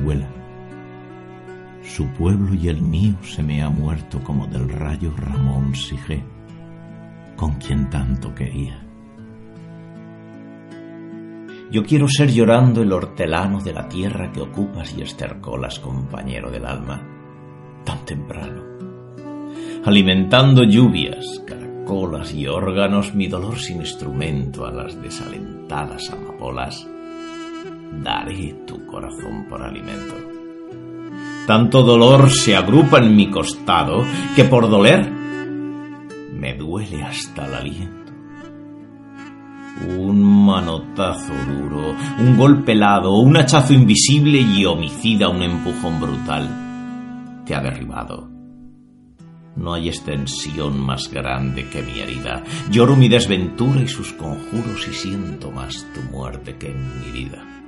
En Orihuela, su pueblo y el mío se me ha muerto como del rayo Ramón Sige, con quien tanto quería. Yo quiero ser llorando el hortelano de la tierra que ocupas y estercolas, compañero del alma, tan temprano. Alimentando lluvias, caracolas y órganos, mi dolor sin instrumento a las desalentadas amapolas, daré tu corazón por alimento. Tanto dolor se agrupa en mi costado que por doler me duele hasta el aliento. Un manotazo duro, un golpe helado, un hachazo invisible y homicida, un empujón brutal, te ha derribado. No hay extensión más grande que mi herida. Lloro mi desventura y sus conjuros y siento más tu muerte que en mi vida.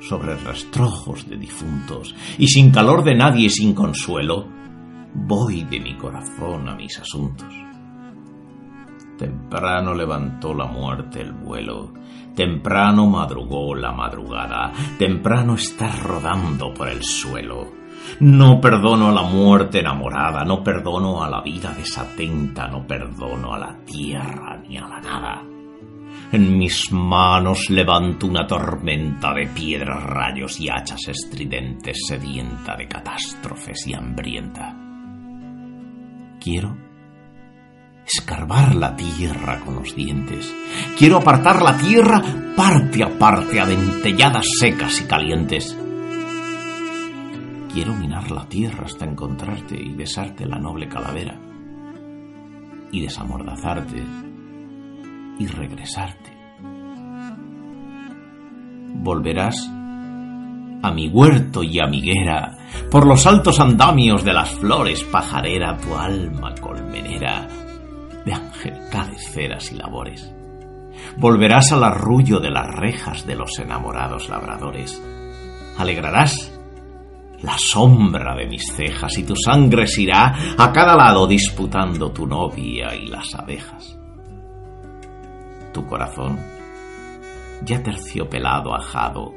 Sobre rastrojos de difuntos y sin calor de nadie sin consuelo, voy de mi corazón a mis asuntos. Temprano levantó la muerte el vuelo, temprano madrugó la madrugada, temprano está rodando por el suelo. No perdono a la muerte enamorada, no perdono a la vida desatenta, no perdono a la tierra ni a la nada. En mis manos levanto una tormenta de piedras, rayos y hachas estridentes, sedienta de catástrofes y hambrienta. Quiero escarbar la tierra con los dientes. Quiero apartar la tierra parte a parte, a dentelladas secas y calientes. Quiero minar la tierra hasta encontrarte y besarte la noble calavera. Y desamordazarte y regresarte. Volverás a mi huerto y amiguera, por los altos andamios de las flores pajarera, tu alma colmenera de angelicales ceras y labores. Volverás al arrullo de las rejas de los enamorados labradores. Alegrarás la sombra de mis cejas y tu sangre se irá a cada lado disputando tu novia y las abejas. Tu corazón, ya terciopelado ajado,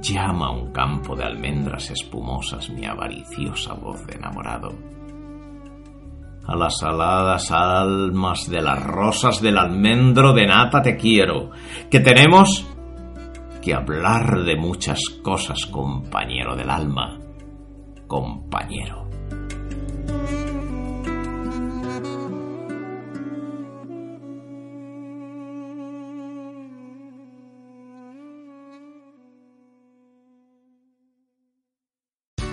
llama un campo de almendras espumosas mi avariciosa voz de enamorado. A las aladas almas de las rosas del almendro de nata te quiero, que tenemos que hablar de muchas cosas, compañero del alma, compañero.